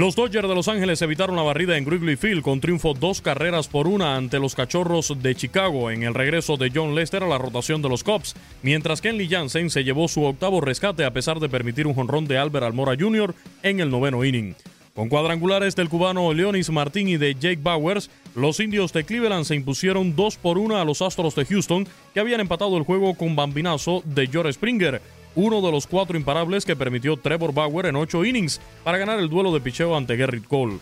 Los Dodgers de Los Ángeles evitaron la barrida en Wrigley Field con triunfo dos carreras por una ante los Cachorros de Chicago en el regreso de John Lester a la rotación de los Cubs, mientras Kenley Jansen se llevó su octavo rescate a pesar de permitir un jonrón de Albert Almora Jr. en el noveno inning. Con cuadrangulares del cubano Leonis Martín y de Jake Bowers, los indios de Cleveland se impusieron 2 por 1 a los Astros de Houston, que habían empatado el juego con bambinazo de George Springer, uno de los cuatro imparables que permitió Trevor Bauer en ocho innings para ganar el duelo de picheo ante Gerrit Cole.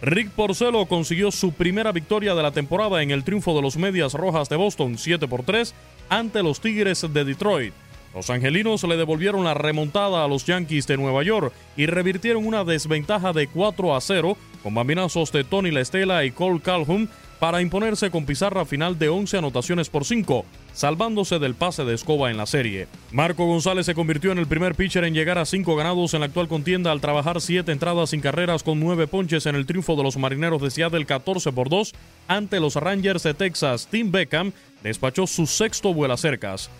Rick Porcello consiguió su primera victoria de la temporada en el triunfo de los Medias Rojas de Boston 7 por 3 ante los Tigres de Detroit. Los angelinos le devolvieron la remontada a los Yankees de Nueva York y revirtieron una desventaja de 4 a 0 con bambinazos de Tony La Estela y Cole Calhoun para imponerse con pizarra final de 11 anotaciones por 5, salvándose del pase de escoba en la serie. Marco González se convirtió en el primer pitcher en llegar a 5 ganados en la actual contienda al trabajar 7 entradas sin carreras con 9 ponches en el triunfo de los marineros de Seattle 14 por 2 ante los Rangers de Texas. Tim Beckham despachó su sexto vuela cercas.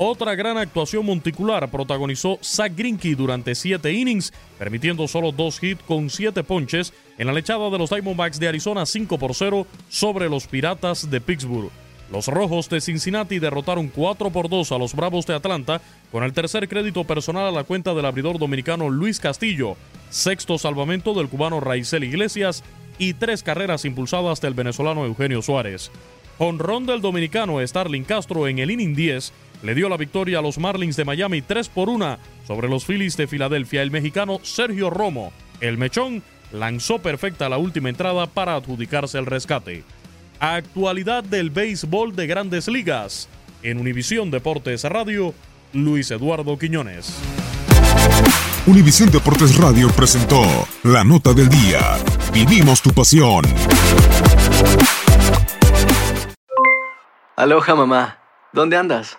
Otra gran actuación monticular protagonizó Zach Greinke durante siete innings, permitiendo solo dos hits con siete ponches en la lechada de los Diamondbacks de Arizona 5 por 0 sobre los Piratas de Pittsburgh. Los Rojos de Cincinnati derrotaron 4 por 2 a los Bravos de Atlanta con el tercer crédito personal a la cuenta del abridor dominicano Luis Castillo, sexto salvamento del cubano Raizel Iglesias y tres carreras impulsadas del venezolano Eugenio Suárez. Honrón del dominicano Starling Castro en el inning 10 le dio la victoria a los Marlins de Miami 3 por 1 sobre los Phillies de Filadelfia. El mexicano Sergio Romo, el mechón, lanzó perfecta la última entrada para adjudicarse el rescate. Actualidad del béisbol de grandes ligas. En Univisión Deportes Radio, Luis Eduardo Quiñones. Univisión Deportes Radio presentó La Nota del Día. Vivimos tu pasión. Aloha mamá. ¿Dónde andas?